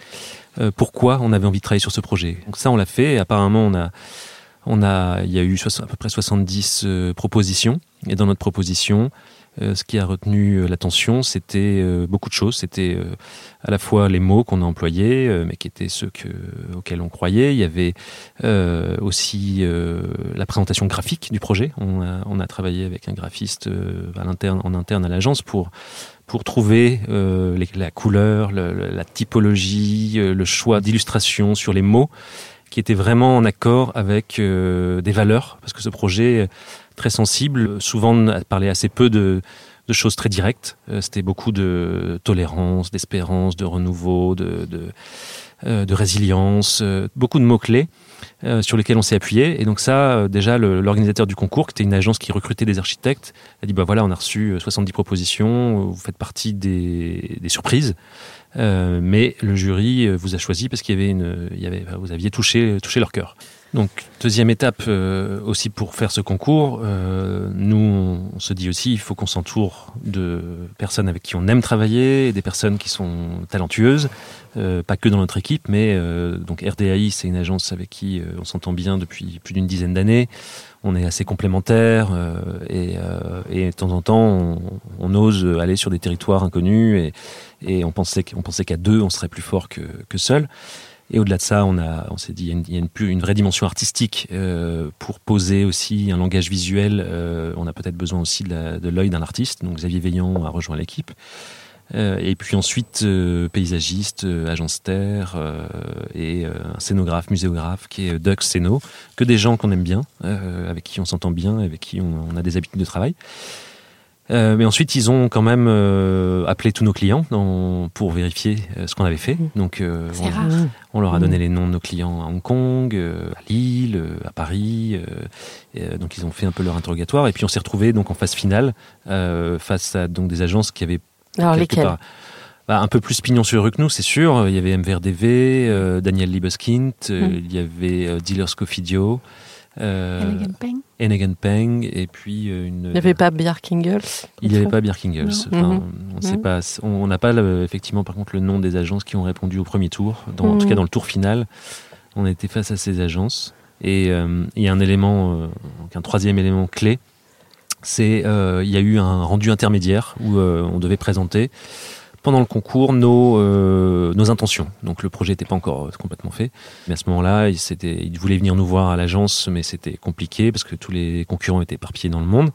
euh, pourquoi on avait envie de travailler sur ce projet. Donc ça on l'a fait. Et apparemment on a, on a, il y a eu à peu près 70 euh, propositions. Et dans notre proposition, euh, ce qui a retenu euh, l'attention, c'était euh, beaucoup de choses. C'était à la fois les mots qu'on a employés, mais qui étaient ceux que, auxquels on croyait. Il y avait aussi la présentation graphique du projet. On a, travaillé avec un graphiste en interne à l'agence pour pour trouver la couleur, le- le- la typologie, le choix d'illustration sur les mots qui était vraiment en accord avec des valeurs, parce que ce projet très sensible, souvent parlé assez peu de, choses très directes. Euh, C'était beaucoup de tolérance, d'espérance, de renouveau, de, euh, résilience, euh, beaucoup de mots-clés sur lesquels on s'est appuyé. Et donc ça, déjà, l'organisateur du concours, qui était une agence qui recrutait des architectes, a dit, bah voilà, on a reçu euh, 70 propositions, vous faites partie des, surprises. Mais le jury vous a choisi parce qu'il y avait vous aviez touché leur cœur. Donc deuxième étape euh, aussi pour faire ce concours, euh, nous on, se dit aussi il faut qu'on s'entoure de personnes avec qui on aime travailler, des personnes qui sont talentueuses, euh, pas que dans notre équipe, mais donc RDAI c'est une agence avec qui on s'entend bien depuis plus d'une dizaine d'années. On est assez complémentaires et, et de temps en temps on, on ose aller sur des territoires inconnus et, et on pensait pensait qu'à deux on serait plus fort que, que seul. Et au-delà de ça, on a, on s'est dit, il y a une, y a une, une vraie dimension artistique euh, pour poser aussi un langage visuel. euh, on a peut-être besoin aussi de l'œil d'un artiste. Donc Xavier Veillant a rejoint l'équipe. Euh, et puis ensuite, euh, paysagiste, euh, agence terre euh, et un scénographe, muséographe qui est Dux Scéno, que des gens qu'on aime bien, avec qui on s'entend bien, avec qui on a des habitudes de travail. Euh, mais ensuite, ils ont quand même euh, appelé tous nos clients dans- pour vérifier euh, ce qu'on avait fait. Donc, euh, C'est on- rare. on leur a donné les noms de nos clients à Hong Kong, à Lille, à Paris. et, donc ils ont fait un peu leur interrogatoire et puis on s'est retrouvé donc en phase finale face à donc des agences qui avaient Alors part, bah, un peu plus pignon sur rue que nous, c'est sûr. Il y avait MVRDV, Daniel Libeskind, Mhm. il y avait Dealers Cofidio, euh, Elegant Peng. Enegan Peng et puis euh, une. Il n'y avait pas Bjarkingels Il n'y avait pas Birkingels. Non. Enfin, Mhm. Mhm. pas. On n'a pas le- effectivement par contre le nom des agences qui ont répondu au premier tour. Dans, En tout Mhm. cas dans le tour final, on a été face à ces agences. Et euh, il y a un élément, euh, donc un troisième élément clé, c'est euh, il y a eu un rendu intermédiaire où euh, on devait présenter pendant le concours nos, euh, nos intentions. Donc le projet n'était pas encore euh, complètement fait. Mais à ce moment-là, ils, voulaient venir nous voir à l'agence, mais c'était compliqué parce que tous les concurrents étaient éparpillés dans le monde.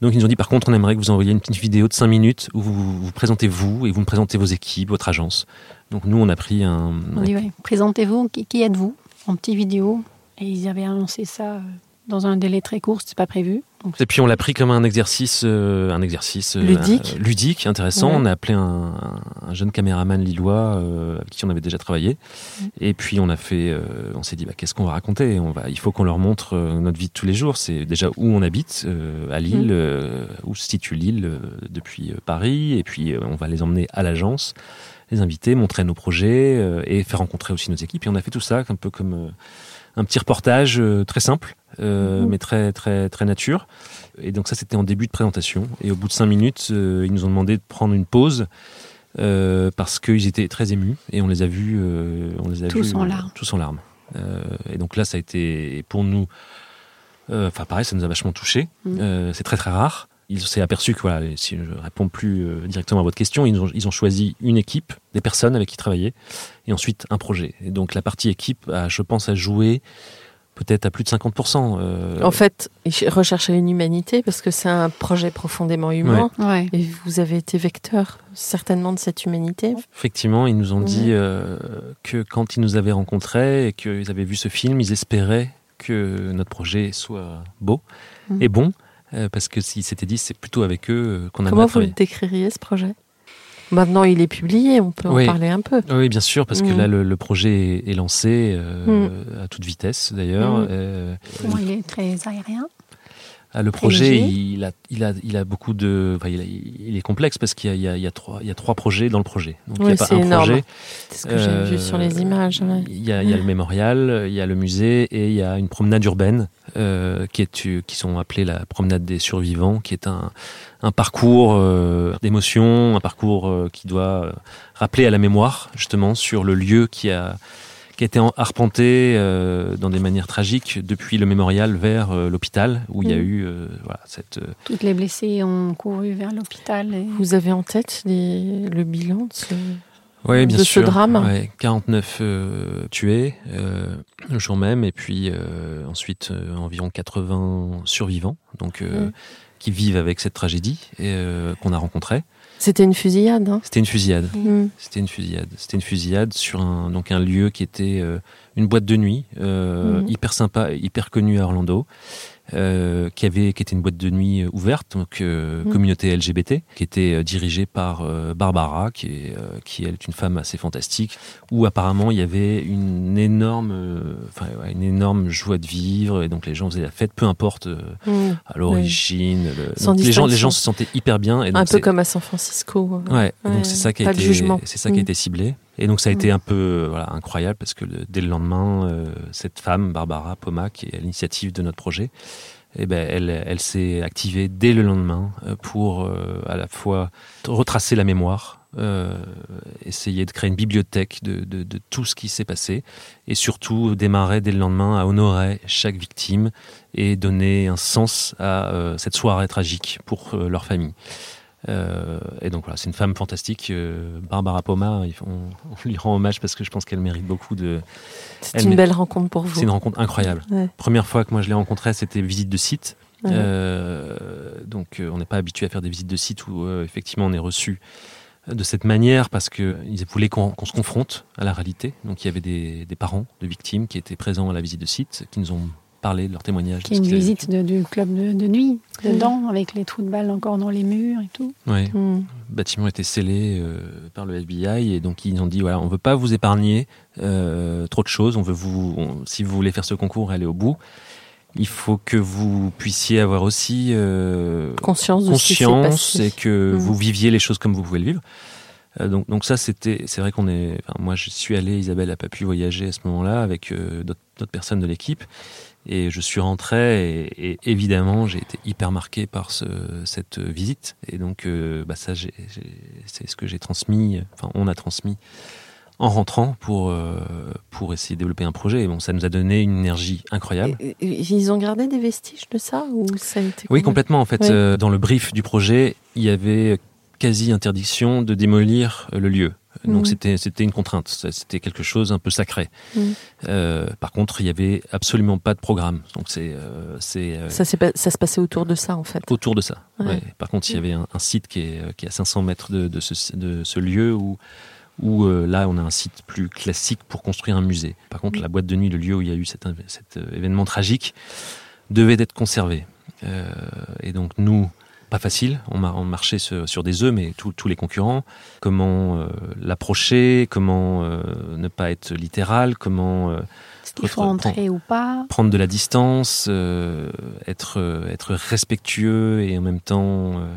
Donc ils nous ont dit par contre, on aimerait que vous envoyiez une petite vidéo de 5 minutes où vous vous présentez vous et vous me présentez vos équipes, votre agence. Donc nous, on a pris un... On dit, ouais, présentez-vous, qui, qui êtes-vous? En petite vidéo. Et ils avaient annoncé ça euh, dans un délai très court, c'était pas prévu. Et puis on l'a pris comme un exercice, euh, un exercice euh, Ludique. euh, ludique, intéressant. Ouais. On a appelé un, un jeune caméraman lillois euh, avec qui on avait déjà travaillé. Et puis on a fait, euh, on s'est dit bah, qu'est-ce qu'on va raconter? On va, il faut qu'on leur montre notre vie de tous les jours. C'est déjà où on habite euh, à Lille, Mm. euh, où se situe Lille euh, depuis Paris. Et puis on va les emmener à l'agence, les inviter, montrer nos projets euh, et faire rencontrer aussi nos équipes. Et on a fait tout ça un peu comme euh, un petit reportage très simple, mais très très très nature. Et donc ça, c'était en début de présentation. Et au bout de cinq minutes, ils nous ont demandé de prendre une pause. parce qu'ils étaient très émus et on les a vus, on les a tous vus, en larmes. Tous en larmes. et donc là, ça a été pour nous, enfin pareil, ça nous a vachement touchés. Mm. c'est très très rare il s'est aperçu que, voilà, si je réponds plus euh, directement à votre question, ils ont, ils ont choisi une équipe, des personnes avec qui travailler, et ensuite un projet. Et donc la partie équipe, a, je pense, à jouer peut-être à plus de 50%. Euh. En fait, ils recherchaient une humanité parce que c'est un projet profondément humain. Et vous avez été vecteur certainement de cette humanité. Effectivement, ils nous ont dit euh, que quand ils nous avaient rencontrés et qu'ils avaient vu ce film, ils espéraient que notre projet soit beau mmh. et bon. Euh, parce que si c'était dit, c'est plutôt avec eux euh, qu'on a Comment vous décririez ce projet? Maintenant, il est publié, on peut en parler un peu. Oui, bien sûr, parce que mm. là, le, projet est, lancé euh, mm. à toute vitesse, d'ailleurs. Mm. il est très aérien le projet, il a, il, a, il a beaucoup de. Enfin, il, est complexe parce qu'il y, y, y, a trois, il y a trois projets dans le projet. Donc, il n'y a pas un énorme. projet. C'est ce que j'ai vu sur les images. Il, y a, il y a le mémorial, il y a le musée et il y a une promenade urbaine euh, qui, est, qui sont appelées la promenade des survivants, qui est un, un parcours euh, d'émotion, un parcours euh, qui doit rappeler à la mémoire justement sur le lieu qui a qui a été arpenté euh, dans des manières tragiques depuis le mémorial vers euh, l'hôpital où il y a mm. eu euh, voilà, cette. Toutes les blessés ont couru vers l'hôpital. Vous avez en tête le bilan de ce, ouais, bien de sûr. ce drame? Ouais, 49 tués le jour même et puis ensuite environ 80 survivants donc mm. qui vivent avec cette tragédie et qu'on a rencontrée. C'était une fusillade. Hein C'était une fusillade. Mm. C'était une fusillade. C'était une fusillade sur un donc un lieu qui était euh, une boîte de nuit euh, mm. hyper sympa, hyper connue à Orlando. Euh, qui avait qui était une boîte de nuit ouverte donc mm. communauté LGBT qui était dirigée par Barbara qui est qui est une femme assez fantastique où apparemment il y avait une énorme enfin une énorme joie de vivre et donc les gens faisaient la fête peu importe à l'origine les gens les gens se sentaient hyper bien et un peu comme à San Francisco ouais, donc c'est ça qui a été c'est ça qui a été ciblé et donc ça a été un peu voilà, incroyable parce que dès le lendemain, euh, cette femme, Barbara Poma, qui est à l'initiative de notre projet, eh ben, elle, elle s'est activée dès le lendemain euh, pour euh, à la fois retracer la mémoire, essayer de créer une bibliothèque de, de, de tout ce qui s'est passé et surtout démarrer dès le lendemain à honorer chaque victime et donner un sens à cette soirée tragique pour leur famille. Euh, et donc voilà, c'est une femme fantastique, euh, Barbara Poma. On, on, lui rend hommage parce que je pense qu'elle mérite beaucoup de. C'est une belle rencontre pour vous. C'est une rencontre incroyable. Première fois que moi je l'ai rencontrée, c'était visite de site. Euh, donc on n'est pas habitué à faire des visites de site où effectivement on est reçu de cette manière parce qu'ils voulaient qu'on se confronte à la réalité. Donc il y avait des, des parents de victimes qui étaient présents à la visite de site, qui nous ont parler de leur témoignage. Qui est une visite du club de, nuit, dedans, avec les trous de balles encore dans les murs et tout. Oui, mm. le bâtiment était scellé euh, par le FBI et donc ils ont dit voilà, on veut pas vous épargner euh, trop de choses, on veut vous, si vous voulez faire ce concours, aller au bout. Il faut que vous puissiez avoir aussi euh, conscience, conscience et que mm. vous viviez les choses comme vous pouvez le vivre. Donc, donc ça, c'était, c'est vrai qu'on est. moi, je suis allé. Isabelle n'a pas pu voyager à ce moment-là avec d'autres personnes de l'équipe. Et je suis rentré et, évidemment j'ai été hyper marqué par ce, cette visite. Et donc euh, bah ça c'est ce que j'ai transmis, enfin on a transmis en rentrant pour, euh, pour essayer de développer un projet. Et bon, ça nous a donné une énergie incroyable. ils ont gardé des vestiges de ça ou ça a été Oui, complètement. En fait, euh, dans le brief du projet, il y avait quasi interdiction de démolir le lieu. Donc c'était c'était une contrainte, c'était quelque chose un peu sacré. Euh, par contre, il y avait absolument pas de programme. Donc c'est euh, c'est euh, ça, ça se passait autour de ça en fait. Autour de ça. Ouais. Par contre, il y avait un, site qui est qui est à 500 mètres de, de, ce, de ce lieu où où là on a un site plus classique pour construire un musée. Par contre, la boîte de nuit, le lieu où il y a eu cet, cet événement tragique, devait être conservé. et donc nous, pas facile. On, mar- on marchait sur, sur des œufs, mais tous tous les concurrents. Comment euh, l'approcher? Comment euh, ne pas être littéral? Comment euh, Est-ce qu'il faut entrer ou pas? prendre de la distance, euh, être, euh, être respectueux et en même temps euh,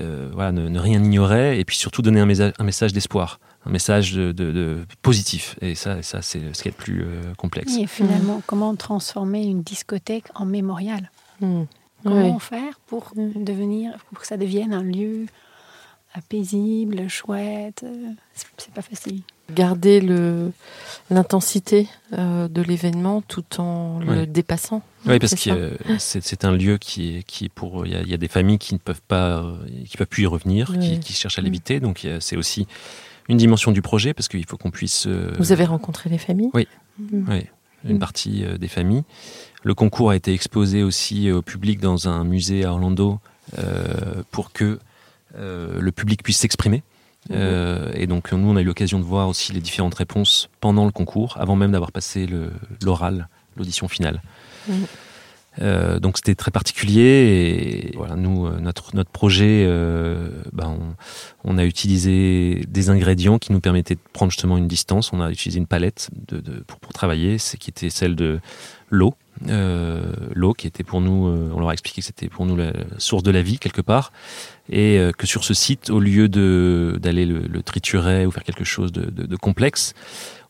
euh, voilà, ne, ne rien ignorer et puis surtout donner un, message- un message d'espoir, un message de, de- de positif. Et ça, c'est ce qui est le plus euh, complexe. Et finalement, comment transformer une discothèque en mémorial? Hmm. Comment Oui. faire pour devenir, pour que ça devienne un lieu paisible, chouette euh, C'est pas facile. Garder le l'intensité euh, de l'événement tout en le dépassant. Oui, parce que euh, c'est un lieu qui est, qui est pour. Il y, a, il y a des familles qui ne peuvent pas, qui peuvent plus y revenir, qui, Oui. qui cherchent à Mm. l'éviter. Donc y a- c'est aussi une dimension du projet parce qu'il faut qu'on puisse. euh, Vous avez rencontré les familles? Oui. Mhm. Oui, une Mm. partie euh, des familles. Le concours a été exposé aussi euh, au public dans un musée à Orlando euh, pour que euh, le public puisse s'exprimer. Euh, et donc nous, on a eu l'occasion de voir aussi les différentes réponses pendant le concours, avant même d'avoir passé l'oral, l'audition finale. Euh, donc c'était très particulier et voilà nous notre notre projet euh, ben, on, on a utilisé des ingrédients qui nous permettaient de prendre justement une distance. On a utilisé une palette de, de- pour, pour travailler. C'est qui était celle de l'eau l'eau qui était pour nous euh, on leur a expliqué que c'était pour nous la source de la vie quelque part et euh, que sur ce site au lieu de d'aller le, le triturer ou faire quelque chose de, de- de complexe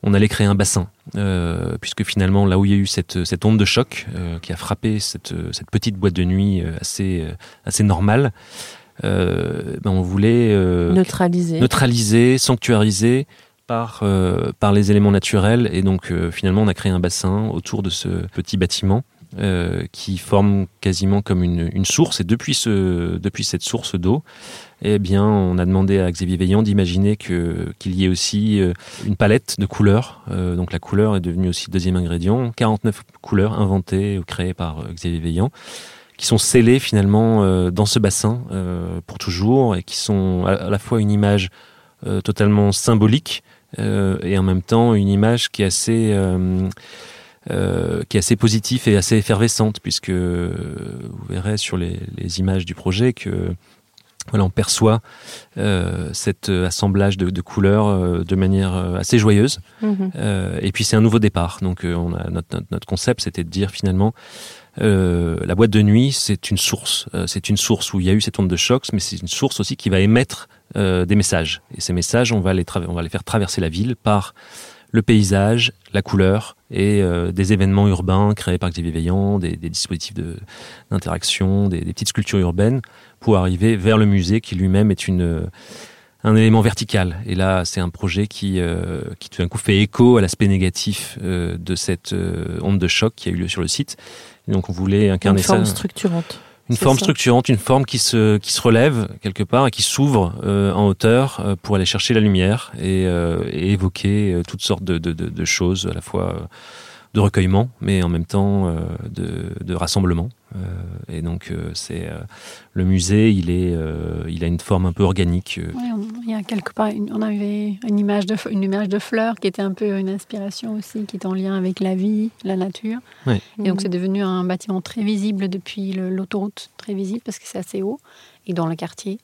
on allait créer un bassin, euh, puisque finalement, là où il y a eu cette, cette onde de choc euh, qui a frappé cette, cette petite boîte de nuit euh, assez, euh, assez normale, euh, ben on voulait euh, Neutraliser. neutraliser, sanctuariser par, euh, par les éléments naturels. Et donc, euh, finalement, on a créé un bassin autour de ce petit bâtiment. euh, qui forme quasiment comme une, source et depuis ce depuis cette source d'eau eh bien on a demandé à Xavier Veillant d'imaginer qu'il y ait aussi une palette de couleurs donc la couleur est devenue aussi deuxième ingrédient 49 couleurs inventées ou créées par Xavier Veillant qui sont scellées finalement dans ce bassin pour toujours et qui sont à, la fois une image totalement symbolique et en même temps une image qui est assez euh, euh, qui est assez positive et assez effervescente puisque euh, vous verrez sur les images du projet que voilà, on perçoit euh, cet euh, assemblage de, de couleurs euh, de manière euh, assez joyeuse. Mhm. Euh, et puis c'est un nouveau départ. Donc euh, on a notre, notre, notre concept, c'était de dire finalement euh, la boîte de nuit, c'est une source. Euh, c'est une source où il y a eu cette onde de choc, mais c'est une source aussi qui va émettre euh, des messages. Et ces messages, on va les on va les faire traverser la ville par le paysage, la couleur et euh, des événements urbains créés par Xavier Veillant, des, des dispositifs de- d'interaction, des, des petites sculptures urbaines pour arriver vers le musée qui lui-même est une euh, un élément vertical. Et là, c'est un projet qui, euh, qui tout d'un coup fait écho à l'aspect négatif euh, de cette onde de choc qui a eu lieu sur le site. Et donc, on voulait Une incarner forme ça. structurante. Une forme ça. structurante, une forme qui se, qui se relève quelque part et qui s'ouvre euh, en hauteur euh, pour aller chercher la lumière et, euh, et évoquer euh, toutes sortes de, de, de, de choses, à la fois euh, de recueillement, mais en même temps euh, de, de rassemblement. Euh, et donc, euh, c'est le musée, il, est, il a une forme un peu organique. Ouais, on- il y a quelque part, une- on avait une image, de, une image de fleurs qui était un peu une inspiration aussi, qui est en lien avec la vie, la nature. Ouais. Et donc c'est devenu un bâtiment très visible depuis l'autoroute, très visible parce que c'est assez haut, et dans le quartier.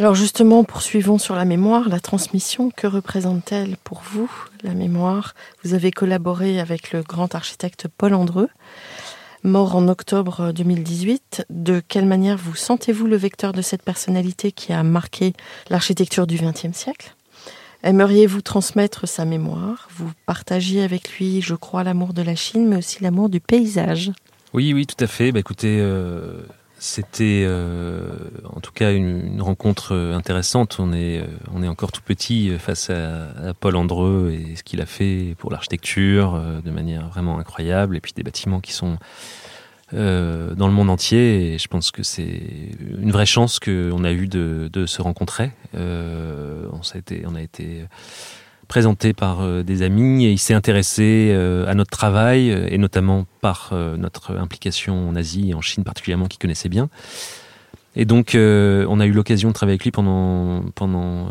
Alors justement, poursuivons sur la mémoire, la transmission. Que représente-t-elle pour vous, la mémoire? Vous avez collaboré avec le grand architecte Paul Andreu, mort en octobre 2018. De quelle manière vous sentez-vous le vecteur de cette personnalité qui a marqué l'architecture du XXe siècle? Aimeriez-vous transmettre sa mémoire? Vous partagiez avec lui, je crois, l'amour de la Chine, mais aussi l'amour du paysage? Oui, oui, tout à fait. Bah, écoutez, euh, c'était euh, en tout cas une, une rencontre euh, intéressante. On est, euh, on est encore tout petit euh, face à, à Paul Andreu et ce qu'il a fait pour l'architecture de manière vraiment incroyable. Et puis des bâtiments qui sont euh, dans le monde entier. Et je pense que c'est une vraie chance qu'on a eu de, de se rencontrer. Euh, on, été, on a été présenté par euh, des amis et il s'est intéressé euh, à notre travail euh, et notamment par notre implication en Asie et en Chine particulièrement qu'il connaissait bien. Et donc on a eu l'occasion de travailler avec lui pendant pendant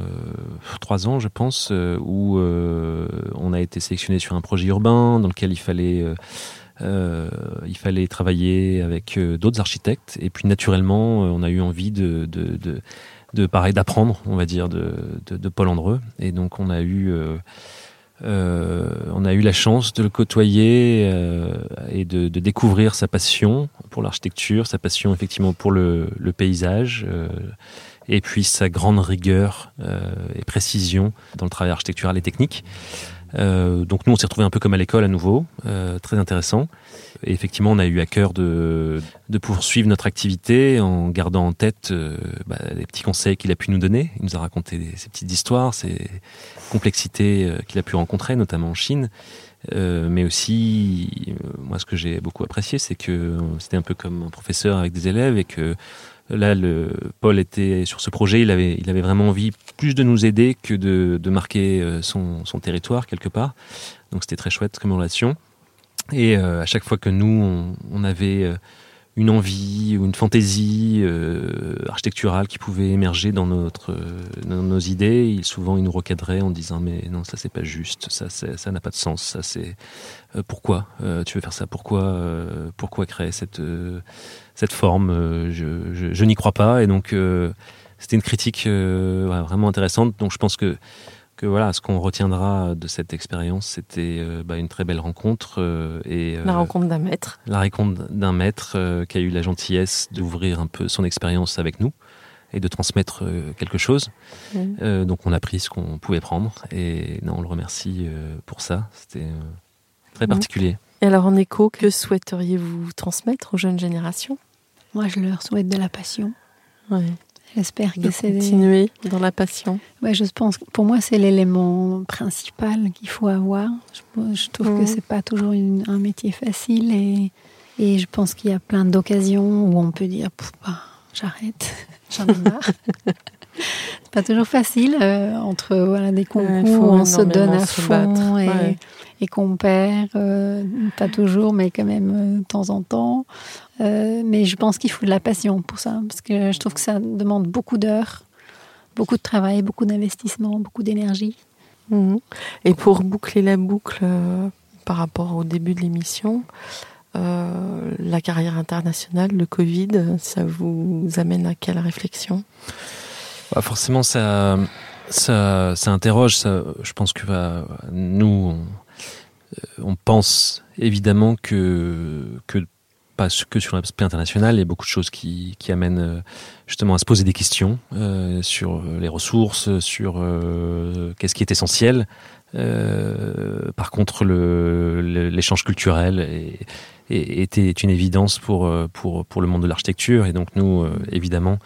trois ans je pense où on a été sélectionné sur un projet urbain dans lequel il fallait il fallait travailler avec d'autres architectes. Et puis naturellement, on a eu envie de, de pareil d'apprendre, on va dire, de, de, de, Paul Andreu. Et donc on a eu euh, on a eu la chance de le côtoyer euh, et de, découvrir sa passion pour l'architecture, sa passion effectivement pour le, paysage, euh, et puis sa grande rigueur et précision dans le travail architectural et technique. Euh, donc nous, on s'est retrouvés un peu comme à l'école à nouveau, euh, très intéressant. Et effectivement, on a eu à cœur de, de poursuivre notre activité en gardant en tête euh, bah, les petits conseils qu'il a pu nous donner. Il nous a raconté ces petites histoires, ces complexités euh, qu'il a pu rencontrer, notamment en Chine. Euh, mais aussi, moi, ce que j'ai beaucoup apprécié, c'est que c'était un peu comme un professeur avec des élèves et que Là, le, Paul était sur ce projet, il avait, vraiment envie plus de nous aider que de, marquer euh, son, territoire quelque part. Donc c'était très chouette comme relation. Et euh, à chaque fois que nous, on, avait euh, une envie ou une fantaisie architecturale qui pouvait émerger dans nos idées. Souvent, il nous recadrait en disant mais non, ça c'est pas juste, ça ça n'a pas de sens, ça c'est pourquoi tu veux faire ça, pourquoi pourquoi créer cette cette forme, je, je, je n'y crois pas et donc c'était une critique vraiment intéressante. Donc je pense que voilà, ce qu'on retiendra de cette expérience, c'était euh, bah, une très belle rencontre. Euh, et, la euh, rencontre d'un maître. La rencontre d'un maître qui a eu la gentillesse d'ouvrir un peu son expérience avec nous et de transmettre quelque chose. Mmh. donc on a pris ce qu'on pouvait prendre et non, on le remercie pour ça. C'était très mmh. Et alors en écho, que souhaiteriez-vous transmettre aux jeunes générations? Moi, je leur souhaite de la passion. Ouais. J'espère que c'est continuer dans la passion. Ouais, je pense. Pour moi, c'est l'élément principal qu'il faut avoir. Je, trouve que que c'est pas toujours un métier facile et, et je pense qu'il y a plein d'occasions où on peut dire bah, j'arrête, j'en ai marre. c'est pas toujours facile euh, entre voilà des concours où on se donne à fond et, et qu'on perd, euh, pas toujours, mais quand même euh, de temps en temps. Euh, mais je pense qu'il faut de la passion pour ça, parce que je trouve que ça demande beaucoup d'heures, beaucoup de travail, beaucoup d'investissement, beaucoup d'énergie. Mhm. Et pour boucler la boucle par rapport au début de l'émission, la carrière internationale, le Covid, ça vous amène à quelle réflexion? Bah, Forcément, ça, ça, ça interroge. Ça, je pense que bah, nous, euh, on pense évidemment que, que pas que sur l'aspect international, il y a beaucoup de choses qui, amènent euh, justement à se poser des questions euh, sur les ressources, sur qu'est-ce qui est essentiel. par contre, l'échange culturel était une évidence pour, euh, pour, pour le monde de l'architecture. Et donc nous, euh, évidemment...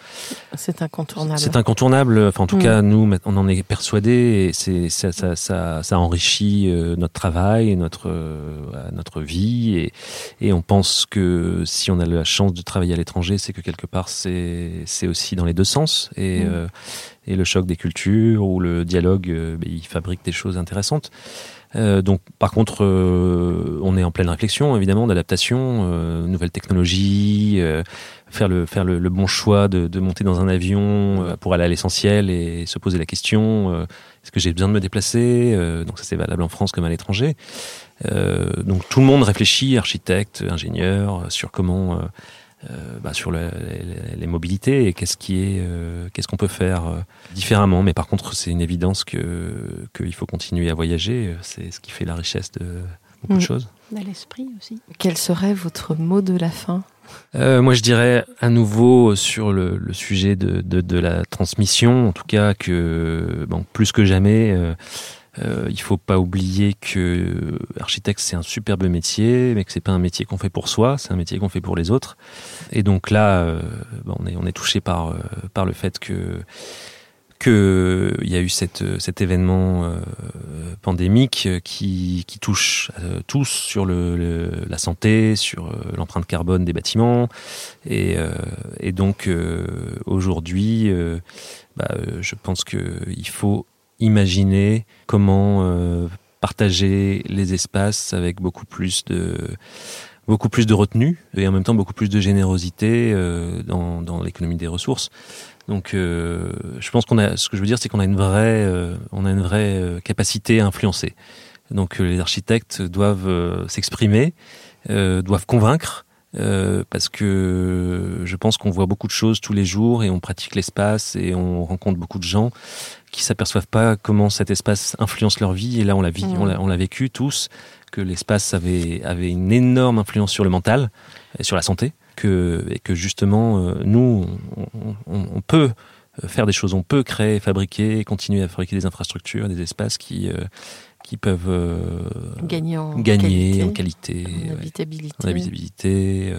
C'est incontournable. C'est incontournable. Enfin, en tout mm. cas, nous, on en est persuadés. Et c'est, ça, ça, ça, ça, enrichit euh, notre travail, notre, notre vie. Et, et on pense que si on a la chance de travailler à l'étranger, c'est que quelque part, c'est, c'est aussi dans les deux sens. Et, mm. et le choc des cultures ou le dialogue, ben, il fabrique des choses intéressantes. Euh, donc, par contre, euh, on est en pleine réflexion, évidemment, d'adaptation, euh, nouvelles technologies, euh, faire le faire le, bon choix de, de, monter dans un avion pour aller à l'essentiel et se poser la question est-ce que j'ai besoin de me déplacer Donc, ça c'est valable en France comme à l'étranger. donc, tout le monde réfléchit, architecte, ingénieur, sur comment euh, bah, sur le, les, les, mobilités et qu'est-ce qui est, euh, qu'est-ce qu'on peut faire euh, différemment. Mais par contre, c'est une évidence que qu'il faut continuer à voyager. C'est ce qui fait la richesse de beaucoup de mm. choses. Dans l'esprit aussi. Quel serait votre mot de la fin? Euh, moi, je dirais à nouveau sur le, le sujet de, de, de, la transmission, en tout cas que bon, plus que jamais, euh, euh, il faut pas oublier que architecte c'est un superbe métier, mais que c'est pas un métier qu'on fait pour soi, c'est un métier qu'on fait pour les autres. Et donc là, euh, on est on est touché par euh, par le fait que que il y a eu cette, cet événement euh, pandémique qui, qui touche tous sur le, la santé, sur l'empreinte carbone des bâtiments, et, et donc aujourd'hui, bah, je pense que il faut imaginer comment euh, partager les espaces avec beaucoup plus de beaucoup plus de retenue et en même temps beaucoup plus de générosité euh, dans, dans l'économie des ressources. Donc, euh, je pense qu'on a, ce que je veux dire, c'est qu'on a une vraie, euh, on a une vraie capacité à influencer. Donc, les architectes doivent s'exprimer doivent convaincre. parce que je pense qu'on voit beaucoup de choses tous les jours et on pratique l'espace et on rencontre beaucoup de gens qui s'aperçoivent pas comment cet espace influence leur vie. Et là, on l'a mmh. on l'a vécu tous, que l'espace avait, avait une énorme influence sur le mental et sur la santé, que, et que justement, euh, nous, on, peut faire des choses, on peut créer, fabriquer, continuer à fabriquer des infrastructures, des espaces qui, euh, qui peuvent euh, gagner, en, qualité, en qualité, en habitabilité.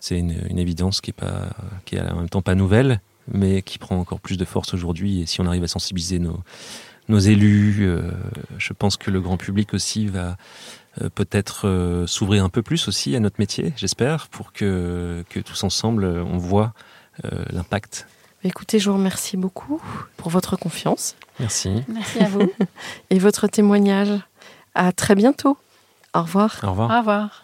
C'est une, une, évidence qui est, pas, qui est en même temps pas nouvelle, mais qui prend encore plus de force aujourd'hui. Et si on arrive à sensibiliser nos, nos élus, euh, je pense que le grand public aussi va euh, peut-être euh, s'ouvrir un peu plus aussi à notre métier, j'espère, pour que, que tous ensemble, on voit l'impact. Écoutez, je vous remercie beaucoup pour votre confiance. Merci. Merci à vous. Et votre témoignage. À très bientôt. Au revoir. Au revoir. Au revoir.